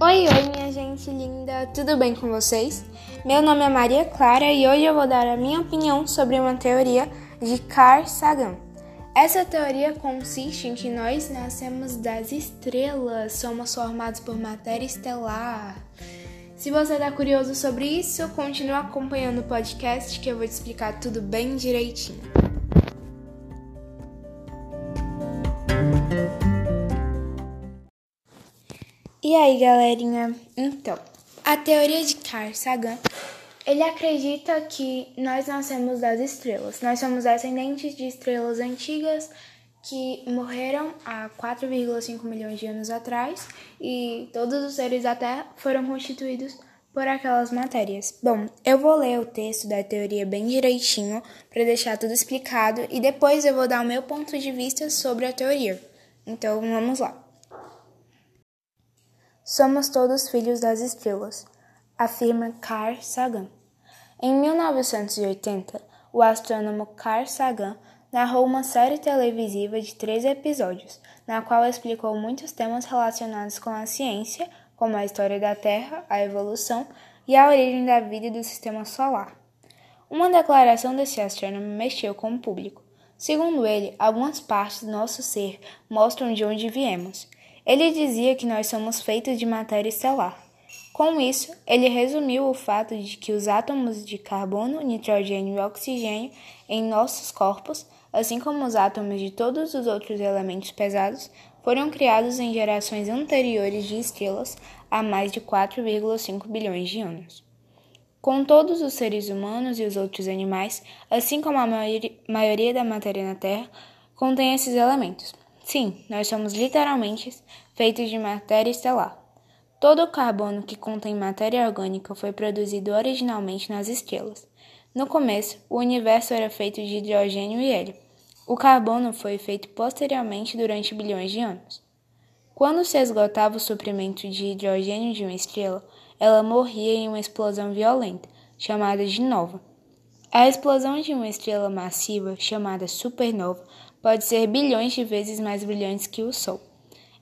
Oi, oi, minha gente linda, tudo bem com vocês? Meu nome é Maria Clara e hoje eu vou dar a minha opinião sobre uma teoria de Carl Sagan. Essa teoria consiste em que nós nascemos das estrelas, somos formados por matéria estelar. Se você está curioso sobre isso, continue acompanhando o podcast que eu vou te explicar tudo bem direitinho. E aí, galerinha? Então, a teoria de Carl Sagan, ele acredita que nós nascemos das estrelas. Nós somos ascendentes de estrelas antigas que morreram há 4,5 milhões de anos atrás e todos os seres da Terra foram constituídos por aquelas matérias. Bom, eu vou ler o texto da teoria bem direitinho para deixar tudo explicado e depois eu vou dar o meu ponto de vista sobre a teoria. Então, vamos lá. Somos todos filhos das estrelas, afirma Carl Sagan. Em 1980, o astrônomo Carl Sagan narrou uma série televisiva de três episódios, na qual explicou muitos temas relacionados com a ciência, como a história da Terra, a evolução e a origem da vida e do sistema solar. Uma declaração desse astrônomo mexeu com o público. Segundo ele, algumas partes do nosso ser mostram de onde viemos ele dizia que nós somos feitos de matéria estelar. Com isso, ele resumiu o fato de que os átomos de carbono, nitrogênio e oxigênio em nossos corpos, assim como os átomos de todos os outros elementos pesados, foram criados em gerações anteriores de estrelas há mais de 4,5 bilhões de anos. Com todos os seres humanos e os outros animais, assim como a maioria da matéria na Terra, contém esses elementos. Sim, nós somos literalmente feitos de matéria estelar. Todo o carbono que contém matéria orgânica foi produzido originalmente nas estrelas. No começo, o universo era feito de hidrogênio e hélio. O carbono foi feito posteriormente durante bilhões de anos. Quando se esgotava o suprimento de hidrogênio de uma estrela, ela morria em uma explosão violenta, chamada de nova. A explosão de uma estrela massiva, chamada supernova, pode ser bilhões de vezes mais brilhante que o Sol.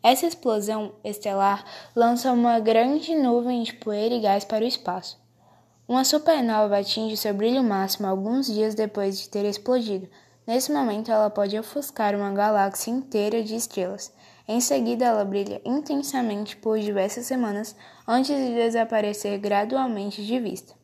Essa explosão estelar lança uma grande nuvem de poeira e gás para o espaço. Uma supernova atinge seu brilho máximo alguns dias depois de ter explodido. Nesse momento, ela pode ofuscar uma galáxia inteira de estrelas. Em seguida, ela brilha intensamente por diversas semanas antes de desaparecer gradualmente de vista.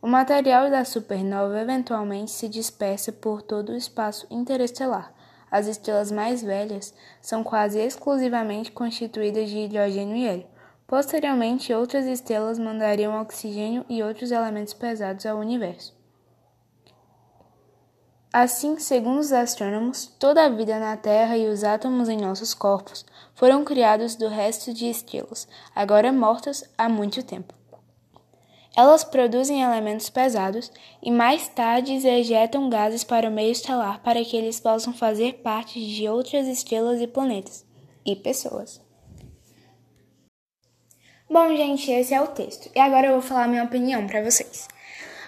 O material da supernova eventualmente se dispersa por todo o espaço interestelar, as estrelas mais velhas são quase exclusivamente constituídas de hidrogênio e hélio. Posteriormente, outras estrelas mandariam oxigênio e outros elementos pesados ao universo. Assim, segundo os astrônomos, toda a vida na Terra e os átomos em nossos corpos foram criados do resto de estrelas, agora mortas há muito tempo. Elas produzem elementos pesados e mais tarde ejetam gases para o meio estelar para que eles possam fazer parte de outras estrelas e planetas e pessoas. Bom, gente, esse é o texto. E agora eu vou falar minha opinião para vocês.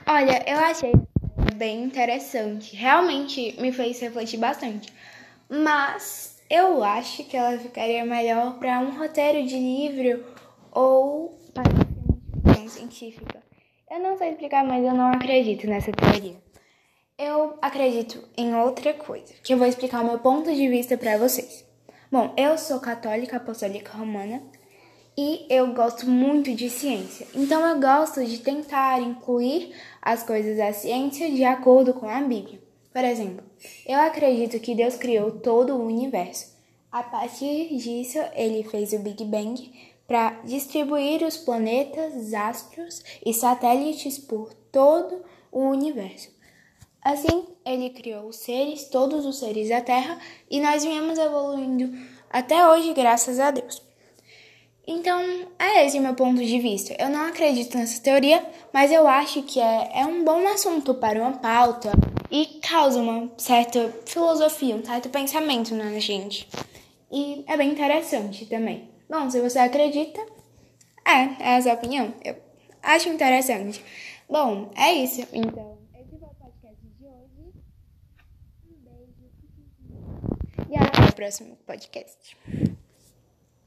Olha, eu achei bem interessante. Realmente me fez refletir bastante. Mas eu acho que ela ficaria melhor para um roteiro de livro ou para científica. Eu não sei explicar, mas eu não acredito nessa teoria. Eu acredito em outra coisa, que eu vou explicar o meu ponto de vista para vocês. Bom, eu sou católica apostólica romana e eu gosto muito de ciência. Então eu gosto de tentar incluir as coisas da ciência de acordo com a Bíblia. Por exemplo, eu acredito que Deus criou todo o universo. A partir disso, ele fez o Big Bang para distribuir os planetas, astros e satélites por todo o universo. Assim, ele criou os seres, todos os seres da Terra, e nós viemos evoluindo até hoje, graças a Deus. Então, é esse o meu ponto de vista. Eu não acredito nessa teoria, mas eu acho que é, é um bom assunto para uma pauta e causa uma certa filosofia, um certo pensamento na gente. E é bem interessante também. Bom, se você acredita, é, é a opinião. Eu acho interessante. Bom, é isso. Então, esse foi o podcast de hoje. Um beijo. E até o próximo podcast.